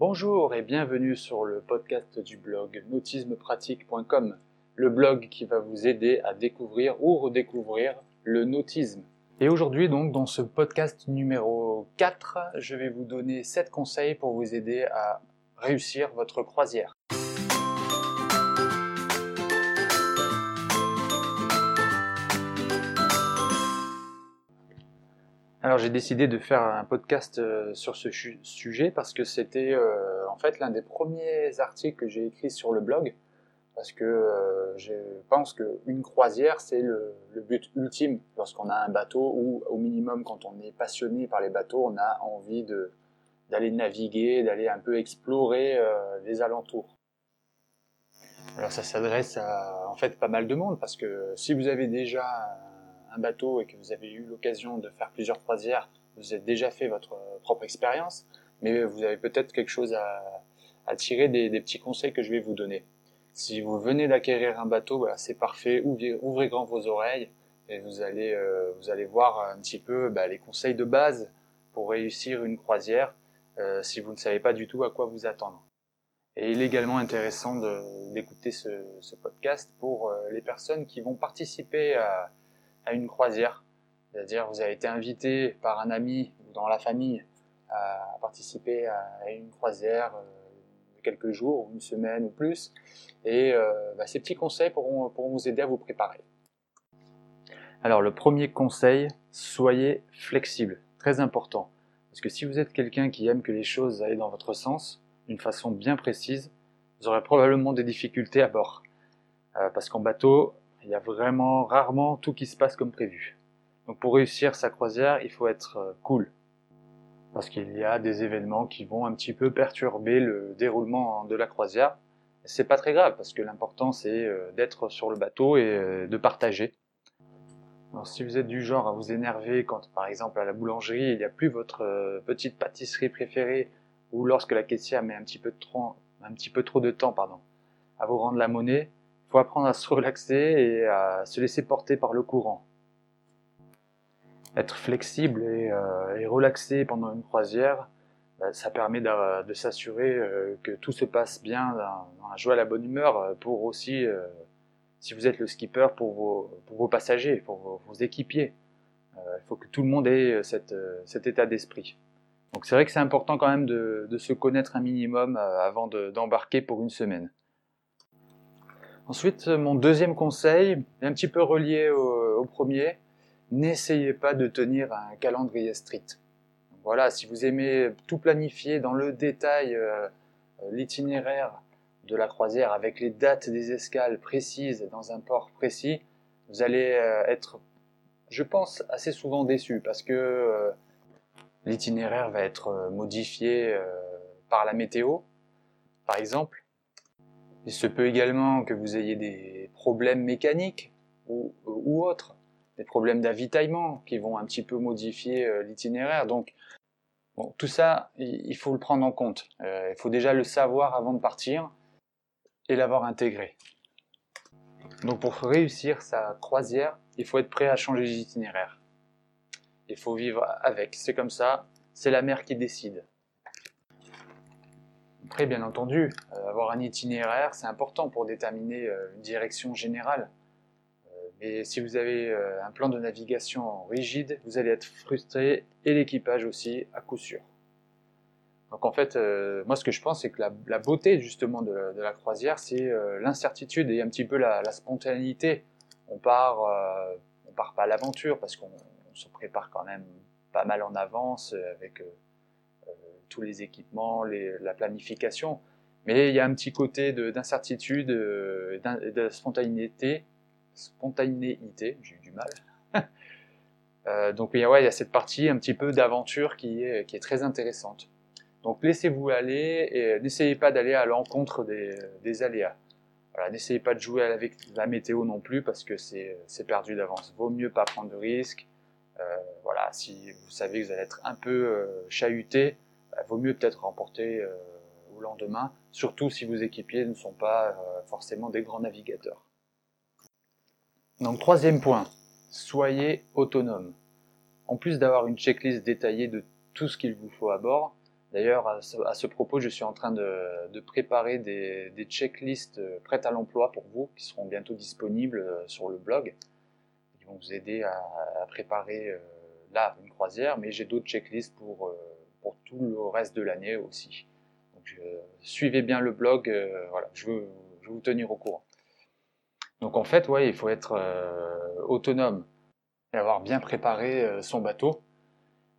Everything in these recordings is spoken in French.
Bonjour et bienvenue sur le podcast du blog nautismepratique.com, le blog qui va vous aider à découvrir ou redécouvrir le nautisme. Et aujourd'hui donc dans ce podcast numéro 4, je vais vous donner 7 conseils pour vous aider à réussir votre croisière. Alors j'ai décidé de faire un podcast euh, sur ce sujet parce que c'était euh, en fait l'un des premiers articles que j'ai écrit sur le blog parce que euh, je pense qu'une croisière c'est le, but ultime lorsqu'on a un bateau ou au minimum quand on est passionné par les bateaux on a envie de d'aller naviguer, d'aller un peu explorer les alentours. Alors ça s'adresse à en fait pas mal de monde parce que si vous avez déjà un bateau et que vous avez eu l'occasion de faire plusieurs croisières, vous avez déjà fait votre propre expérience, mais vous avez peut-être quelque chose à, tirer des, petits conseils que je vais vous donner. Si vous venez d'acquérir un bateau, c'est parfait, ouvrez, grand vos oreilles et vous allez, euh, vous allez voir un petit peu bah, les conseils de base pour réussir une croisière euh, si vous ne savez pas du tout à quoi vous attendre. Et il est également intéressant d'écouter ce, podcast pour euh, les personnes qui vont participer à, à une croisière. C'est-à-dire, vous avez été invité par un ami ou dans la famille à participer à une croisière euh, de quelques jours, une semaine ou plus. Et euh, bah, ces petits conseils pourront, vous aider à vous préparer. Alors, le premier conseil, soyez flexible. Très important. Parce que si vous êtes quelqu'un qui aime que les choses aillent dans votre sens, d'une façon bien précise, vous aurez probablement des difficultés à bord. Euh, parce qu'en bateau, il y a vraiment rarement tout qui se passe comme prévu. Donc pour réussir sa croisière, il faut être euh, cool. Parce qu'il y a des événements qui vont un petit peu perturber le déroulement de la croisière. C'est pas très grave parce que l'important c'est euh, d'être sur le bateau et euh, de partager. Alors, si vous êtes du genre à vous énerver quand par exemple à la boulangerie il n'y a plus votre petite pâtisserie préférée ou lorsque la caissière met un petit peu trop, un petit peu trop de temps pardon, à vous rendre la monnaie, faut apprendre à se relaxer et à se laisser porter par le courant. Être flexible et, euh, relaxé pendant une croisière, bah, ça permet de, s'assurer euh, que tout se passe bien dans, la joie et la bonne humeur euh, pour aussi, si vous êtes le skipper, pour vos, passagers, pour vos, équipiers. il faut que tout le monde ait cet état d'esprit. Donc c'est vrai que c'est important quand même de, se connaître un minimum avant d'embarquer pour une semaine. Ensuite, mon deuxième conseil un petit peu relié au, premier. N'essayez pas de tenir un calendrier strict. Voilà, si vous aimez tout planifier dans le détail, euh, l'itinéraire de la croisière avec les dates des escales précises dans un port précis, vous allez euh, être, je pense, assez souvent déçu parce que euh, l'itinéraire va être modifié par la météo, par exemple, il se peut également que vous ayez des problèmes mécaniques ou, ou autres, des problèmes d'avitaillement qui vont un petit peu modifier euh, l'itinéraire. Donc, tout ça, il, faut le prendre en compte. Euh, il faut déjà le savoir avant de partir et l'avoir intégré. Donc, pour réussir sa croisière, il faut être prêt à changer d'itinéraire. Il faut vivre avec. C'est comme ça. C'est la mer qui décide. Après, bien entendu, euh, avoir un itinéraire, c'est important pour déterminer euh, une direction générale. Euh, mais si vous avez un plan de navigation rigide, vous allez être frustré et l'équipage aussi, à coup sûr. Donc en fait, moi ce que je pense, c'est que la, beauté justement de la, croisière, c'est l'incertitude et un petit peu la, spontanéité. On part, on part pas à l'aventure parce qu'on se prépare quand même pas mal en avance avec tous les équipements, la planification. Mais il y a un petit côté d'incertitude, euh, de, spontanéité, spontanéité, j'ai eu du mal. euh, donc il y, a, cette partie un petit peu d'aventure qui est, très intéressante. Donc laissez-vous aller et n'essayez pas d'aller à l'encontre des, aléas. N'essayez pas de jouer avec la météo non plus parce que c'est perdu d'avance. Vaut mieux pas prendre de risques. Euh, voilà, si vous savez que vous allez être un peu euh, chahuté, vaut mieux peut-être remporter euh, au lendemain, surtout si vos équipiers ne sont pas euh, forcément des grands navigateurs. Donc troisième point, soyez autonome. En plus d'avoir une checklist détaillée de tout ce qu'il vous faut à bord, D'ailleurs, à, ce propos, je suis en train de, préparer des, checklists prêtes à l'emploi pour vous, qui seront bientôt disponibles sur le blog. Ils vont vous aider à, préparer là une croisière, mais j'ai d'autres checklists pour, pour tout le reste de l'année aussi. Donc, suivez bien le blog, voilà, je veux, je veux vous tenir au courant. Donc en fait, ouais, il faut être euh, autonome et avoir bien préparé euh, son bateau.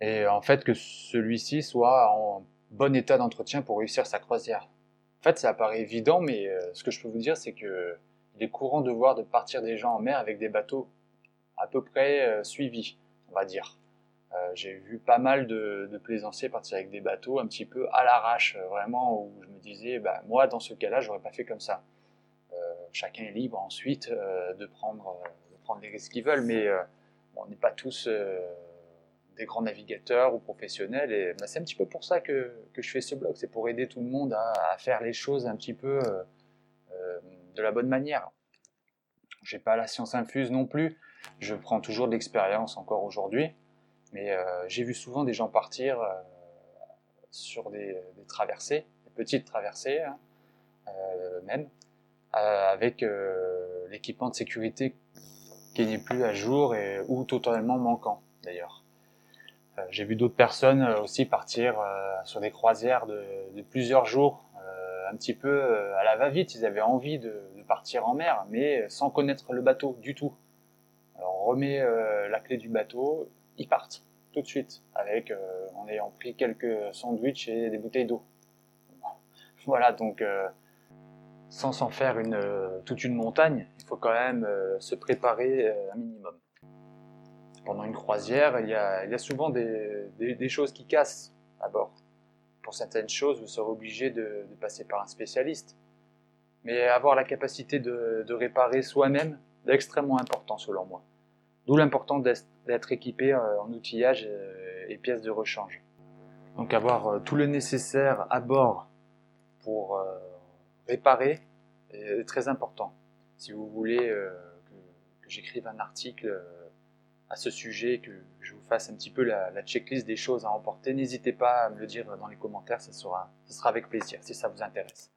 Et en fait, que celui-ci soit en bon état d'entretien pour réussir sa croisière. En fait, ça paraît évident, mais euh, ce que je peux vous dire, c'est que il est courant de voir de partir des gens en mer avec des bateaux à peu près suivis, on va dire. J'ai vu pas mal de, plaisanciers partir avec des bateaux un petit peu à l'arrache, vraiment, où je me disais, bah, moi, dans ce cas-là, j'aurais pas fait comme ça chacun est libre ensuite euh, de, prendre, euh, de prendre les risques qu'ils veulent, mais euh, on n'est pas tous des grands navigateurs ou professionnels. Et bah, c'est un petit peu pour ça que, que, je fais ce blog. C'est pour aider tout le monde à, faire les choses un petit peu de la bonne manière. J'ai pas la science infuse non plus. Je prends toujours de l'expérience encore aujourd'hui. Mais j'ai vu souvent des gens partir sur des, traversées, des petites traversées hein, même, euh, avec euh, l'équipement de sécurité qui n'est plus à jour et, ou totalement manquant d'ailleurs. Euh, j'ai vu d'autres personnes aussi partir sur des croisières de, de plusieurs jours, un petit peu à la va-vite. Ils avaient envie de, de, partir en mer, mais sans connaître le bateau du tout. Alors on remet la clé du bateau, ils partent tout de suite, avec en ayant pris quelques sandwichs et des bouteilles d'eau. Voilà, donc sans s'en faire une, euh, toute une montagne, il faut quand même euh, se préparer euh, un minimum. Pendant une croisière, il y a, il y a souvent des, des, choses qui cassent à bord. Pour certaines choses, vous serez obligé de, de passer par un spécialiste. Mais avoir la capacité de, de réparer soi-même est extrêmement important selon moi. D'où l'importance d'être équipé en outillage et pièces de rechange. Donc avoir tout le nécessaire à bord pour réparer est très important. Si vous voulez euh, que, j'écrive un article euh, à ce sujet, que je vous fasse un petit peu la, checklist des choses à emporter, n'hésitez pas à me le dire dans les commentaires, ça sera, ça sera avec plaisir si ça vous intéresse.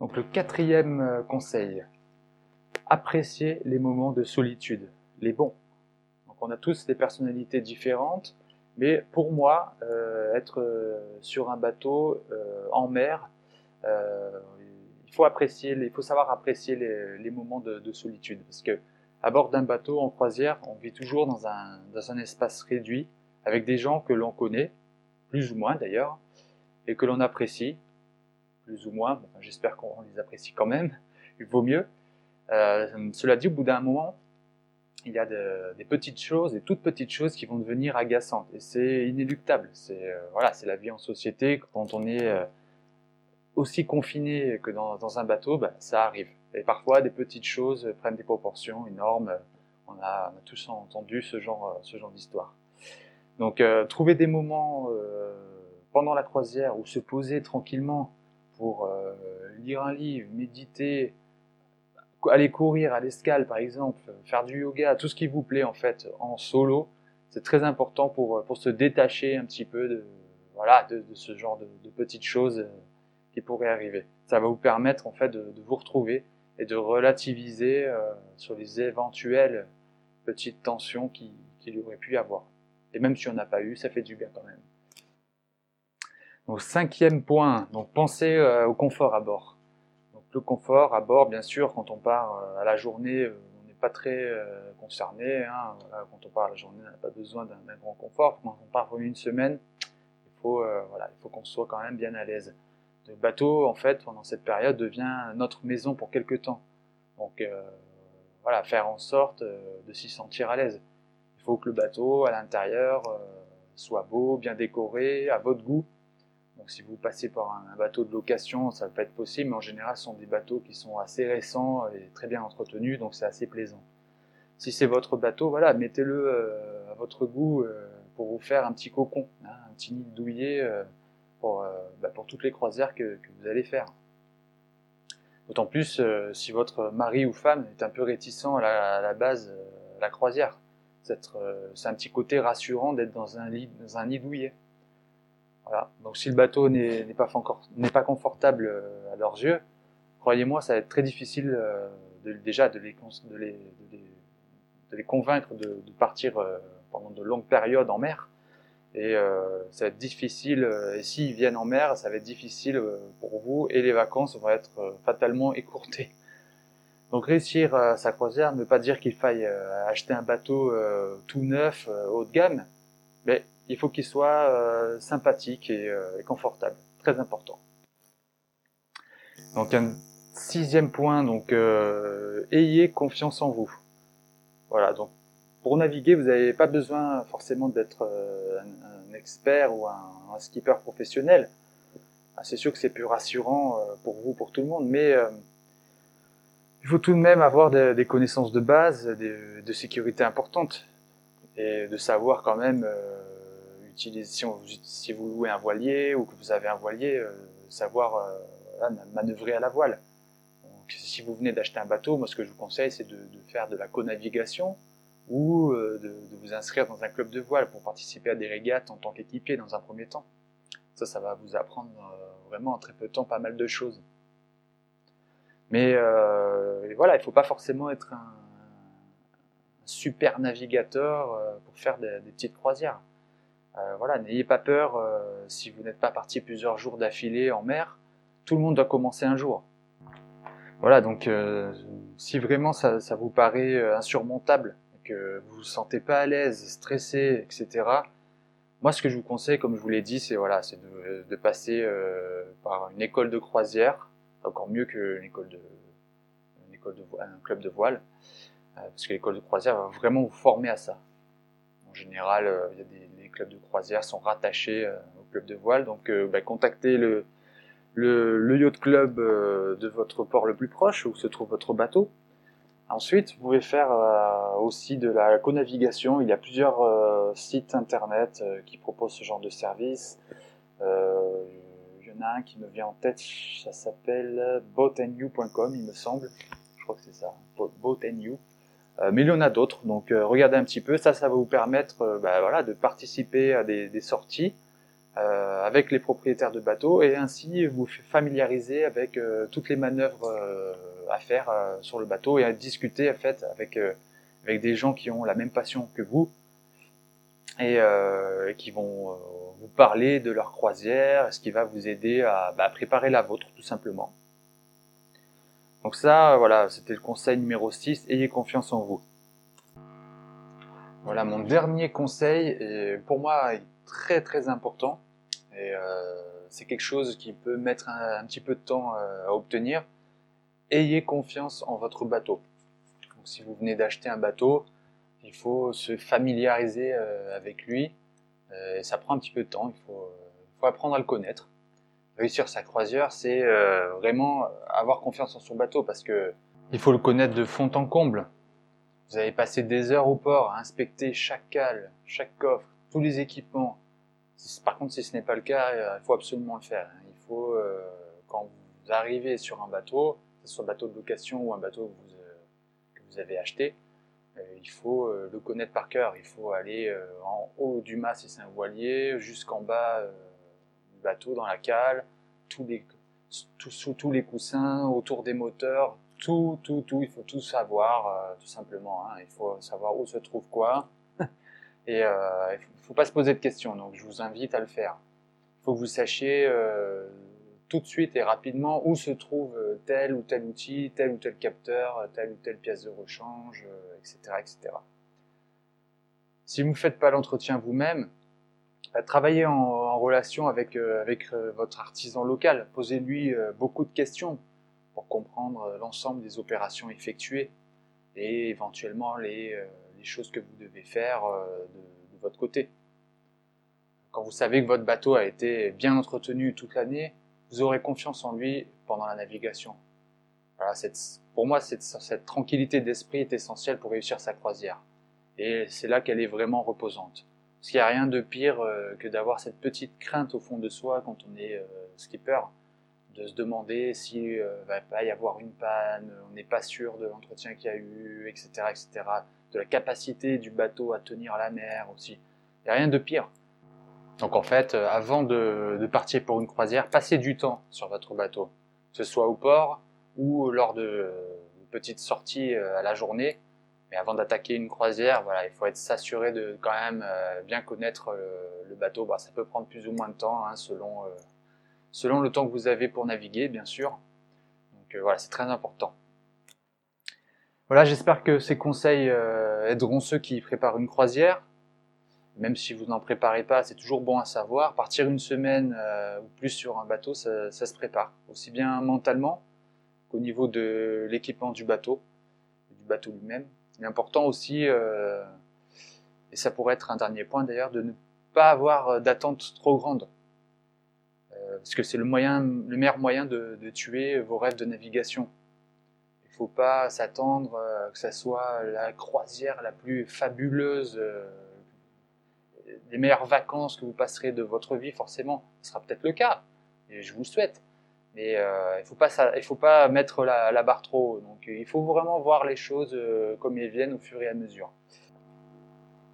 Donc le quatrième euh, conseil, appréciez les moments de solitude, les bons. On a tous des personnalités différentes, mais pour moi, être sur un bateau en mer, euh, il faut apprécier, il faut savoir apprécier les, moments de, solitude parce que à bord d'un bateau en croisière, on vit toujours dans un, dans un espace réduit avec des gens que l'on connaît, plus ou moins d'ailleurs, et que l'on apprécie, plus ou moins. J'espère qu'on les apprécie quand même. Il vaut mieux. Euh, cela dit, au bout d'un moment, il y a des petites choses, des toutes petites choses qui vont devenir agaçantes, et c'est inéluctable. C'est euh, voilà, c'est la vie en société quand on est euh, aussi confiné que dans, un bateau, ben, ça arrive. Et parfois, des petites choses prennent des proportions énormes. On a, tous entendu ce genre, ce genre d'histoire. Donc, euh, trouver des moments pendant la croisière où se poser tranquillement pour lire un livre, méditer, aller courir à l'escale par exemple, faire du yoga, tout ce qui vous plaît en fait en solo, c'est très important pour, pour se détacher un petit peu de, voilà, de, ce genre de, de petites choses pourrait arriver. Ça va vous permettre en fait de, vous retrouver et de relativiser euh, sur les éventuelles petites tensions qu'il qui aurait pu y avoir. Et même si on n'a pas eu, ça fait du bien quand même. Donc cinquième point, donc pensez euh, au confort à bord. Le confort à bord, bien sûr, quand on part euh, à la journée, on n'est pas très concerné. Hein. quand on part à la journée, on n'a pas besoin d'un grand confort. Quand on part pour une semaine, il faut, voilà, il faut qu'on soit quand même bien à l'aise le bateau, en fait, pendant cette période, devient notre maison pour quelque temps. Donc, euh, voilà, faire en sorte euh, de s'y sentir à l'aise. Il faut que le bateau, à l'intérieur, euh, soit beau, bien décoré, à votre goût. Donc, si vous passez par un, bateau de location, ça peut être possible, mais en général, ce sont des bateaux qui sont assez récents et très bien entretenus, donc c'est assez plaisant. Si c'est votre bateau, voilà, mettez-le à votre goût pour vous faire un petit cocon, hein, un petit nid douillet pour, euh, bah, pour toutes les croisières que, vous allez faire. D'autant plus euh, si votre mari ou femme est un peu réticent à la, base euh, à la croisière. C'est un petit côté rassurant d'être dans un dans un nid douillet. Voilà. Donc si le bateau n'est pas, confortable euh, à leurs yeux, croyez-moi, ça va être très difficile euh, de, déjà de les, convaincre de, partir euh, pendant de longues périodes en mer. Et ça va être difficile, et s'ils viennent en mer, ça va être difficile pour vous, et les vacances vont être fatalement écourtées. Donc réussir sa croisière ne veut pas dire qu'il faille acheter un bateau tout neuf, haut de gamme, il faut qu'il soit euh, sympathique euh, et, confortable. Très important. Donc un sixième point, donc euh, ayez confiance en vous. Voilà, donc pour naviguer, vous n'avez pas besoin forcément d'être un, expert ou un, skipper professionnel. Ah, c'est sûr que c'est plus rassurant pour vous, pour tout le monde, mais il faut tout de même avoir des, connaissances de base, de sécurité importantes, et de savoir quand même si, vous louez un voilier ou que vous avez un voilier, euh, savoir euh, manœuvrer à la voile. si vous venez d'acheter un bateau, moi ce que je vous conseille c'est de, faire de la co-navigation ou euh, de, vous inscrire dans un club de voile pour participer à des régates en tant qu'équipier dans un premier temps. Ça, ça va vous apprendre vraiment en très peu de temps pas mal de choses. Mais voilà, il ne faut pas forcément être un, super navigateur pour faire des petites croisières. Euh, voilà, n'ayez pas peur euh, si vous n'êtes pas parti plusieurs jours d'affilée en mer. Tout le monde doit commencer un jour. Voilà, donc euh, si vraiment ça, vous paraît insurmontable, que vous vous sentez pas à l'aise, stressé, etc. Moi, ce que je vous conseille, comme je vous l'ai dit, c'est voilà, c'est de, passer par une école de croisière, encore mieux qu'une école de, une école de un club de voile, parce que l'école de croisière va vraiment vous former à ça. En général, il y a des clubs de croisière sont rattachés euh, au club de voile. Donc, euh, bah, contactez le, le, yacht club euh, de votre port le plus proche où se trouve votre bateau. Ensuite, vous pouvez faire aussi de la co-navigation. Il y a plusieurs sites internet qui proposent ce genre de service. il y en a un qui me vient en tête, ça s'appelle boatandyou.com, il me semble. Je crois que c'est ça. Euh, mais il y en a d'autres, donc euh, regardez un petit peu, ça, ça va vous permettre euh, bah, voilà, de participer à des, des sorties avec les propriétaires de bateaux et ainsi vous familiariser avec toutes les manœuvres à faire sur le bateau et à discuter en fait avec, avec des gens qui ont la même passion que vous et, qui vont vous parler de leur croisière, ce qui va vous aider à bah, préparer la vôtre tout simplement. Donc ça, voilà, c'était le conseil numéro 6, ayez confiance en vous. Voilà, mon dernier conseil, pour moi, très très important. Et euh, c'est quelque chose qui peut mettre un, petit peu de temps euh, à obtenir. Ayez confiance en votre bateau. Donc, si vous venez d'acheter un bateau, il faut se familiariser euh, avec lui. et ça prend un petit peu de temps, il faut apprendre à le connaître réussir sa croisière, c'est euh, vraiment avoir confiance en son bateau parce que il faut le connaître de fond en comble. Vous avez passé des heures au port à inspecter chaque cale, chaque coffre, tous les équipements. Par contre, si ce n'est pas le cas, euh, il faut absolument le faire. Il faut, euh, quand vous arrivez sur un bateau, que ce soit un bateau de location ou un bateau que vous, que vous avez acheté, il faut le connaître par cœur. Il faut aller en haut du mât si c'est un voilier, jusqu'en bas bateau, dans la cale, sous tous les coussins, autour des moteurs, tout, tout, tout, il faut tout savoir, euh, tout simplement. Hein. Il faut savoir où se trouve quoi. Et euh, il ne faut pas se poser de questions, donc je vous invite à le faire. Il faut que vous sachiez euh, tout de suite et rapidement où se trouve tel ou tel outil, tel ou tel capteur, telle ou telle pièce de rechange, etc., etc. Si vous ne faites pas l'entretien vous-même, travailler en, relation avec, euh, euh, votre artisan local. Posez-lui euh, beaucoup de questions pour comprendre l'ensemble des opérations effectuées et éventuellement les, choses que vous devez faire de, votre côté. Quand vous savez que votre bateau a été bien entretenu toute l'année, vous aurez confiance en lui pendant la navigation. Pour moi, cette tranquillité d'esprit est essentielle pour réussir sa croisière. Et c'est là qu'elle est vraiment reposante. Parce qu'il n'y a rien de pire euh, que d'avoir cette petite crainte au fond de soi quand on est euh, skipper, de se demander s'il euh, va pas y avoir une panne, on n'est pas sûr de l'entretien qu'il y a eu, etc., etc., de la capacité du bateau à tenir la mer aussi. Il n'y a rien de pire. Donc en fait, avant de, de, partir pour une croisière, passez du temps sur votre bateau, que ce soit au port ou lors de, petites sorties à la journée. Avant d'attaquer une croisière, voilà, il faut être s'assurer de quand même bien connaître le, bateau. Ça peut prendre plus ou moins de temps hein, selon selon le temps que vous avez pour naviguer, bien sûr. Donc voilà, c'est très important. Voilà, j'espère que ces conseils euh, aideront ceux qui préparent une croisière. Même si vous n'en préparez pas, c'est toujours bon à savoir. Partir une semaine euh, ou plus sur un bateau, ça, se prépare, aussi bien mentalement qu'au niveau de l'équipement du bateau, du bateau lui-même. Il est important aussi, euh, et ça pourrait être un dernier point d'ailleurs, de ne pas avoir d'attente trop grande. parce que c'est le, moyen, le meilleur moyen de tuer vos rêves de navigation faut pas s'attendre euh, que ça soit la croisière la plus fabuleuse, euh, les meilleures vacances que vous passerez de votre vie, forcément. Ce sera peut-être le cas, et je vous souhaite. Mais euh, il faut pas faut pas mettre la, barre trop haut. Donc il faut vraiment voir les choses comme elles viennent au fur et à mesure.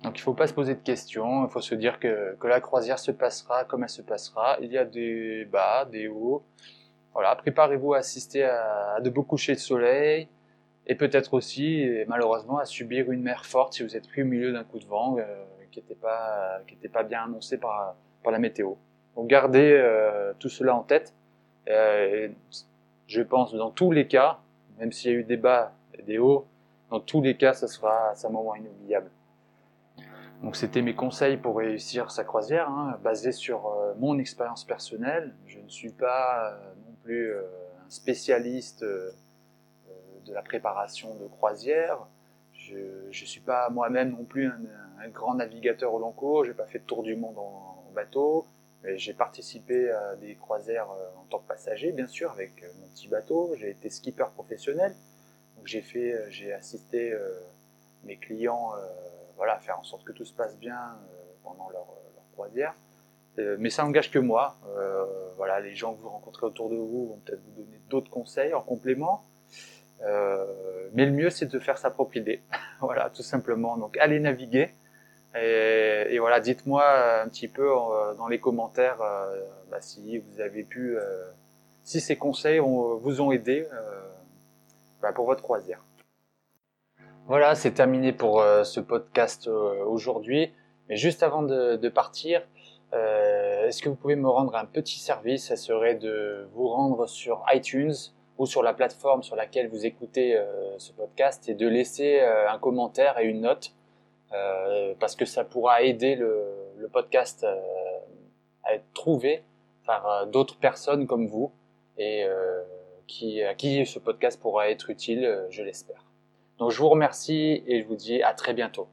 Donc il faut pas se poser de questions, il faut se dire que, la croisière se passera comme elle se passera. Il y a des bas, des hauts, voilà, préparez-vous à assister à, de beaux couchers de soleil et peut-être aussi, malheureusement, à subir une mer forte si vous êtes pris au milieu d'un coup de vent euh, qui n'était pas, bien annoncé par, la météo. Gardez euh, tout cela en tête. Euh, je pense dans tous les cas, même s'il y a eu des bas et des hauts, dans tous les cas, ça sera un moment inoubliable. Donc c'était mes conseils pour réussir sa croisière, hein, basés sur mon expérience personnelle. Je ne suis pas plus euh, un spécialiste euh, euh, de la préparation de croisière. Je ne suis pas moi-même non plus un, grand navigateur au long cours. J'ai pas fait de tour du monde en, bateau. J'ai participé à des croisières en tant que passager, bien sûr, avec mon petit bateau. J'ai été skipper professionnel. Donc j'ai fait, j'ai assisté mes clients, voilà, à faire en sorte que tout se passe bien pendant leur, leur croisière. Euh, mais ça engage que moi. Euh, voilà, les gens que vous rencontrez autour de vous vont peut-être vous donner d'autres conseils en complément. Euh, mais le mieux, c'est de faire sa propre idée. voilà, tout simplement. Donc, allez naviguer. Et, et voilà, dites-moi un petit peu dans les commentaires bah, si vous avez pu, si ces conseils vous ont aidé bah, pour votre croisière. Voilà, c'est terminé pour ce podcast aujourd'hui. Mais juste avant de, partir, euh, est-ce que vous pouvez me rendre un petit service? Ça serait de vous rendre sur iTunes ou sur la plateforme sur laquelle vous écoutez euh, ce podcast et de laisser euh, un commentaire et une note parce que ça pourra aider le, podcast à être trouvé par d'autres personnes comme vous et qui, à qui ce podcast pourra être utile, je l'espère. Donc je vous remercie et je vous dis à très bientôt.